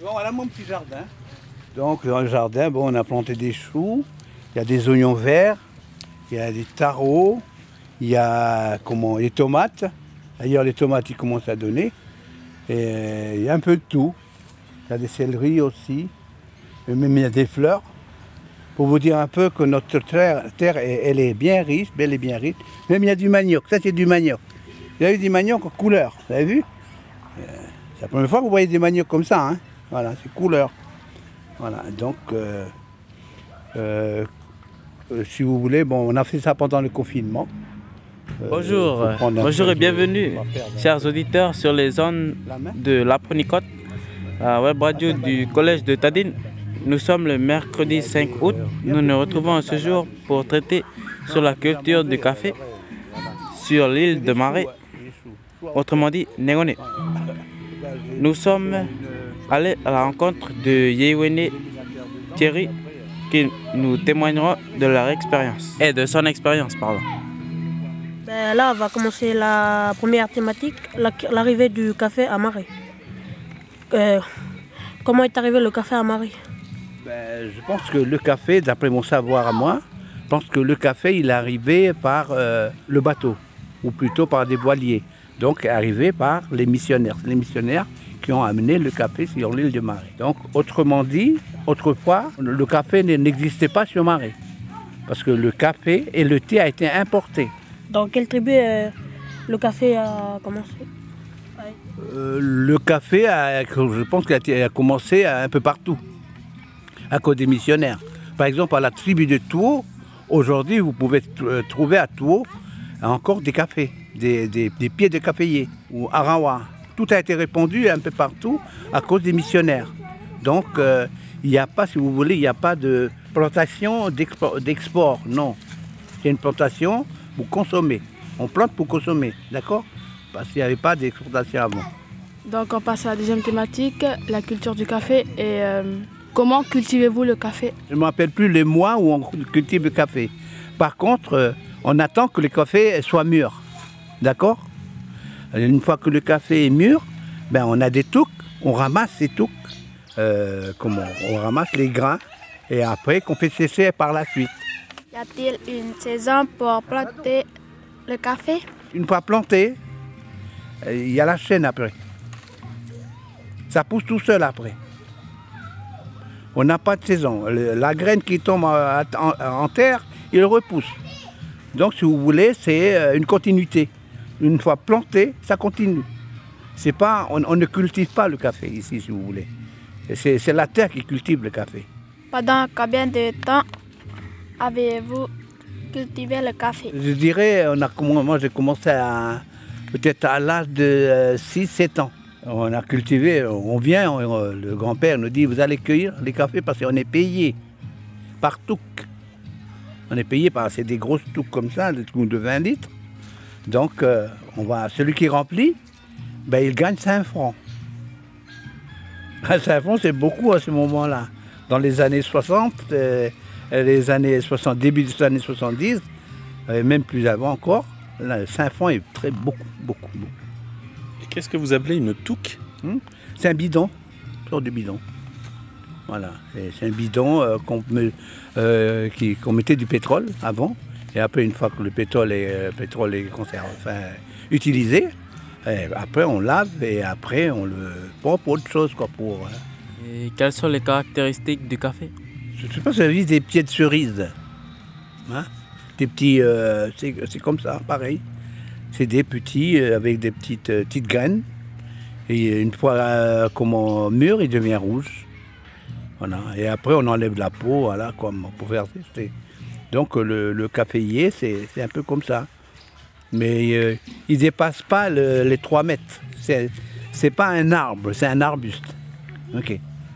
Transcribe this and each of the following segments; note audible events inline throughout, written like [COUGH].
Voilà mon petit jardin. Donc dans le jardin, bon, on a planté des choux, il y a des oignons verts, il y a des tarots, il y a comment, les tomates. D'ailleurs, les tomates, ils commencent à donner. Et il y a un peu de tout. Il y a des céleris aussi. Et même il y a des fleurs. Pour vous dire un peu que notre terre, terre, elle est bien riche, belle et bien riche. Même il y a du manioc. Ça, c'est du manioc. Il y a eu du manioc en couleur. Vous avez vu? Euh, C'est la première fois que vous voyez des maniocs comme ça. hein. Voilà, c'est couleur. Voilà, donc, euh, euh, euh, si vous voulez, bon, on a fait ça pendant le confinement. Bonjour, bonjour et bienvenue, chers auditeurs, sur les zones la de l'Apronicote, à web radio du collège de Tadine. Nous sommes le mercredi 5 août. Nous nous retrouvons ce jour pour traiter sur la culture du café sur l'île de Marais, autrement dit Négone. Nous sommes allés à la rencontre de Yewene Thierry qui nous témoignera de leur expérience et de son expérience, pardon. Ben, là, on va commencer la première thématique, la- l'arrivée du café à Marais. Euh, comment est arrivé le café à Marais Ben, je pense que le café, d'après mon savoir à moi, je pense que le café, il est arrivé par euh, le bateau, ou plutôt par des voiliers. Donc, arrivé par les missionnaires. Les missionnaires qui ont amené le café sur l'île de Marais. Donc, autrement dit, autrefois, le café n'existait pas sur Marais. Parce que le café et le thé a été importé. Dans quelle tribu euh, le café a commencé Euh, le café, a- je pense qu'il a, commencé un peu partout, à cause des missionnaires. Par exemple, à la tribu de Touo, aujourd'hui, vous pouvez euh, trouver à Touo encore des cafés, des, des- des pieds de caféiers, ou arawa. Tout a été répandu un peu partout à cause des missionnaires. Donc, euh, il n'y a pas, si vous voulez, il n'y a pas de plantation d'expo- d'export, non. C'est une plantation pour consommer. On plante pour consommer, d'accord? Parce qu'il n'y avait pas d'exportation avant. Donc on passe à la deuxième thématique, la culture du café et euh, comment cultivez-vous le café? Je ne me rappelle plus les mois où on cultive le café. Par contre, euh, on attend que le café soit mûr. D'accord? Une fois que le café est mûr, ben on a des touques, on ramasse ces touques, euh, comment On ramasse les grains et après qu'on fait sécher par la suite. Y a-t-il une saison pour planter le café? Une fois planté, euh, il y a la chaîne après. Ça pousse tout seul après. On n'a pas de saison. La graine qui tombe en, en- en terre, il repousse. Donc, si vous voulez, c'est euh, une continuité. Une fois planté, ça continue. C'est pas, on, on ne cultive pas le café ici, si vous voulez. C'est la terre qui cultive le café. Pendant combien de temps avez-vous cultivé le café? Je dirais, on a, moi j'ai commencé à peut-être à l'âge de 6-7 ans. On a cultivé, on vient, on- le grand-père nous dit, vous allez cueillir les cafés parce qu'on est payé par touque. On est payé par, c'est des grosses touques comme ça, des touques de 20 litres. Donc, euh, on va, celui qui remplit, ben, il gagne 5 francs. [LAUGHS] 5 francs, c'est beaucoup à ce moment-là. Dans les années 60, euh, les années 60, début des années 70, euh, même plus avant encore, là, 5 francs est très beaucoup, beaucoup, beaucoup. Et qu'est-ce que vous appelez une touque? C'est un bidon, une sorte de bidon. Voilà, c'est un bidon euh, qu'on met- qui- qu'on mettait du pétrole avant. Et après, une fois que le pétrole est, euh, pétrole est conservé, enfin, utilisé, eh, après on lave et après on le prend pour autre chose. Quoi, pour, euh, Et quelles sont les caractéristiques du café? Je ne sais pas avez vu des pieds de cerise. Hein des petits, euh, c'est comme ça, pareil. C'est des petits euh, avec des petites, euh, petites graines. Et une fois comment mûr, il devient rouge. Voilà. Et après, on enlève la peau, voilà, comme pour faire. Donc euh, le, le caféier, c'est un peu comme ça. Mais euh, il ne dépasse pas le- les 3 mètres. C'est c'est pas un arbre, c'est un arbuste.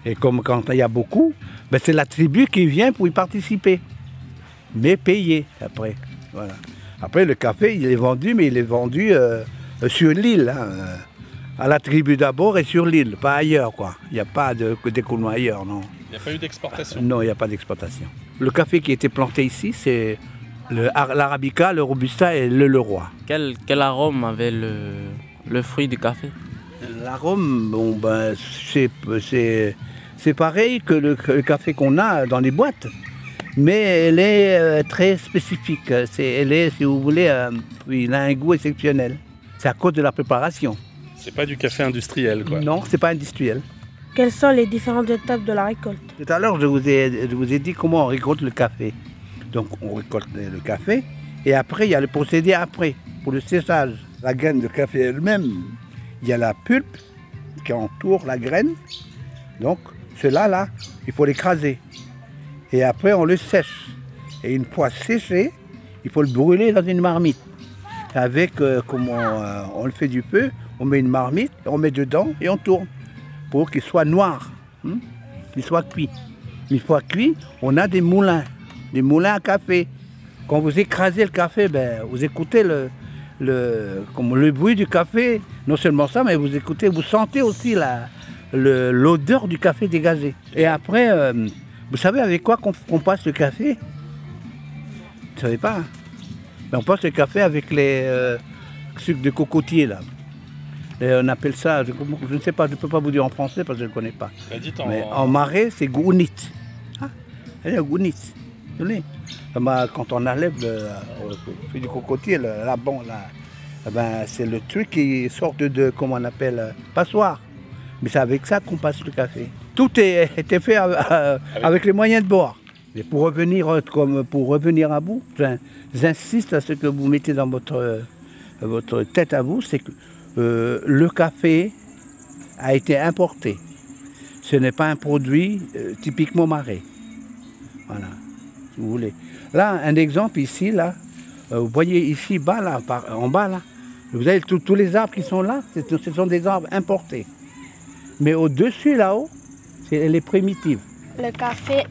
Et comme quand il y a beaucoup, ben c'est la tribu qui vient pour y participer. Mais payé après. Voilà. Après, le café, il est vendu, mais il est vendu euh, sur l'île. hein, À la tribu d'abord et sur l'île, pas ailleurs. quoi. Il n'y a pas de d'écoulement ailleurs, non. Il n'y a pas eu d'exportation. Non, il n'y a pas d'exploitation. Le café qui a été planté ici, c'est l'arabica, le robusta et le leroy. quel, quel arôme avait le, le fruit du café? L'arôme, bon, ben, c'est, c'est, c'est pareil que le, café qu'on a dans les boîtes, mais elle est euh, très spécifique. C'est, elle est, si vous voulez, euh, il a un goût exceptionnel. C'est à cause de la préparation. C'est pas du café industriel, quoi. Non, c'est pas industriel. Quelles sont les différentes étapes de la récolte Tout à l'heure, je vous ai, je vous ai dit comment on récolte le café. Donc, on récolte le café et après, il y a le procédé après pour le séchage. La graine de café elle-même, il y a la pulpe qui entoure la graine. Donc, cela là, il faut l'écraser. Et après, on le sèche. Et une fois séché, il faut le brûler dans une marmite. Avec, euh, comment euh, on le fait du peu, on met une marmite, on met dedans et on tourne pour qu'il soit noir, hein, qu'il soit cuit. Une fois cuit, on a des moulins, des moulins à café. Quand vous écrasez le café, ben, vous écoutez le, le, comme le bruit du café. Non seulement ça, mais vous écoutez, vous sentez aussi la- l'odeur du café dégagé. Et après, euh, vous savez avec quoi qu'on passe le café? Vous ne savez pas hein? Ben, On passe le café avec les euh, sucres de cocotier là. Et on appelle ça, je, je ne sais pas, je ne peux pas vous dire en français parce que je ne connais pas. Bah, en- Mais en marais, c'est gounit. Ah, elle est gounit. Vous Ah ben, Quand on enlève le, on fait du cocotier, le, la bon, eh ben, c'est le truc qui sort de, de, comment on appelle, euh, passoire. Mais c'est avec ça qu'on passe le café. Tout est, était fait euh, euh, avec les moyens de boire. Et pour revenir, euh, comme pour revenir à j'in- j'insiste à ce que vous mettez dans votre, euh, votre tête à vous, c'est que euh, le café a été importé. Ce n'est pas un produit euh, typiquement marais. Voilà, si vous voulez. Là, un exemple ici, là, euh, vous voyez ici, bas, là, par- en bas, là, vous avez tous les arbres qui sont là, ce sont des arbres importés. Mais au-dessus, là-haut, c'est elle est primitive. Le café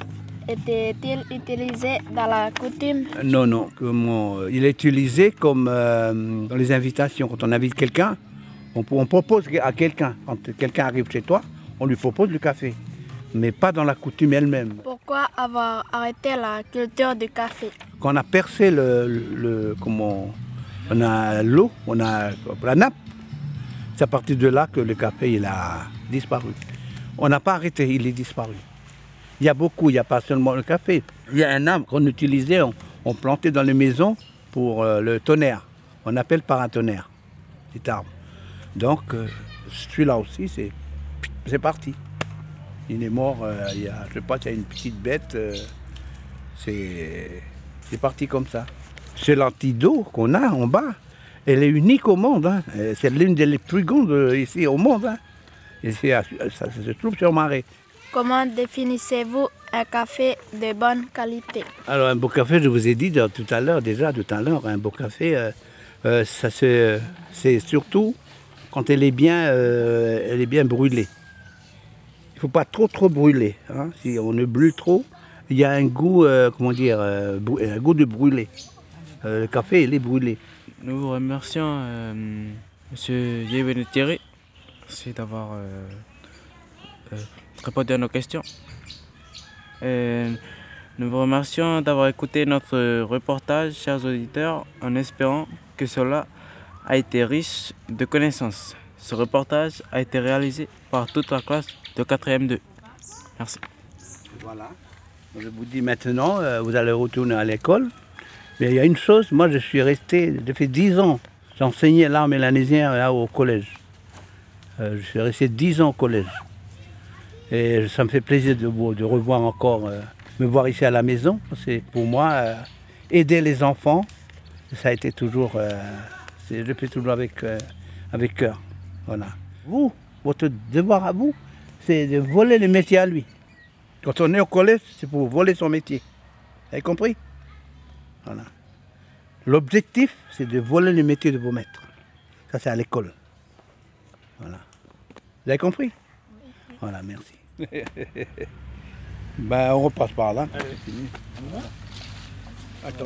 était-il utilisé dans la coutume? Non, non. Comment, il est utilisé comme euh, dans les invitations. Quand on invite quelqu'un, on, on propose à quelqu'un. Quand quelqu'un arrive chez toi, on lui propose le café. Mais pas dans la coutume elle-même. Pourquoi avoir arrêté la culture du café? Quand on a percé le, le- comment, on a l'eau, on a la nappe, c'est à partir de là que le café il a disparu. On n'a pas arrêté, il est disparu. Il y a beaucoup, il n'y a pas seulement le café. Il y a un arbre qu'on utilisait, on, on plantait dans les maisons pour euh, le tonnerre. On appelle paratonnerre, cet arbre. Donc, euh, celui-là aussi, c'est c'est parti. Il est mort, euh, il y a, je sais pas, il y a une petite bête. euh, c'est c'est parti comme ça. C'est l'antidote qu'on a en bas. Elle est unique au monde. hein. C'est l'une des plus grandes ici au monde. hein. Et ça, ça se trouve sur Marais. Comment définissez-vous un café de bonne qualité? Alors un beau café, je vous ai dit tout à l'heure déjà, tout à l'heure, un beau café, euh, ça se- c'est surtout quand elle est bien, euh, elle est bien brûlée. Il ne faut pas trop trop brûler. hein. Si on ne brûle trop, il y a un goût, euh, comment dire, euh, un goût de brûlé. Le café, il est brûlé. Nous vous remercions, Monsieur Yéven Thierry, merci d'avoir répondu à nos questions. Nous vous remercions d'avoir écouté notre reportage, chers auditeurs, en espérant que cela a été riche de connaissances. Ce reportage a été réalisé par toute la classe de 4e 2. Merci. Voilà. Je vous dis maintenant, euh, vous allez retourner à l'école. Mais il y a une chose, moi je suis resté, j'ai fait 10 ans, j'enseignais l'art mélanésien là, au collège. Euh, je suis resté 10 ans au collège. Et ça me fait plaisir de, vous- de revoir encore, euh, me voir ici à la maison. C'est pour moi, aider les enfants, ça a été toujours, c'est- je le fais toujours avec, euh, avec cœur. Voilà. Vous, votre devoir à vous, c'est de voler le métier à lui. Quand on est au collège, c'est pour voler son métier. Vous avez compris? Voilà. L'objectif, c'est de voler le métier de vos maîtres. Ça, c'est à l'école. Voilà. Vous avez compris? Voilà, merci. [LAUGHS] ben, on repasse par là. Attends.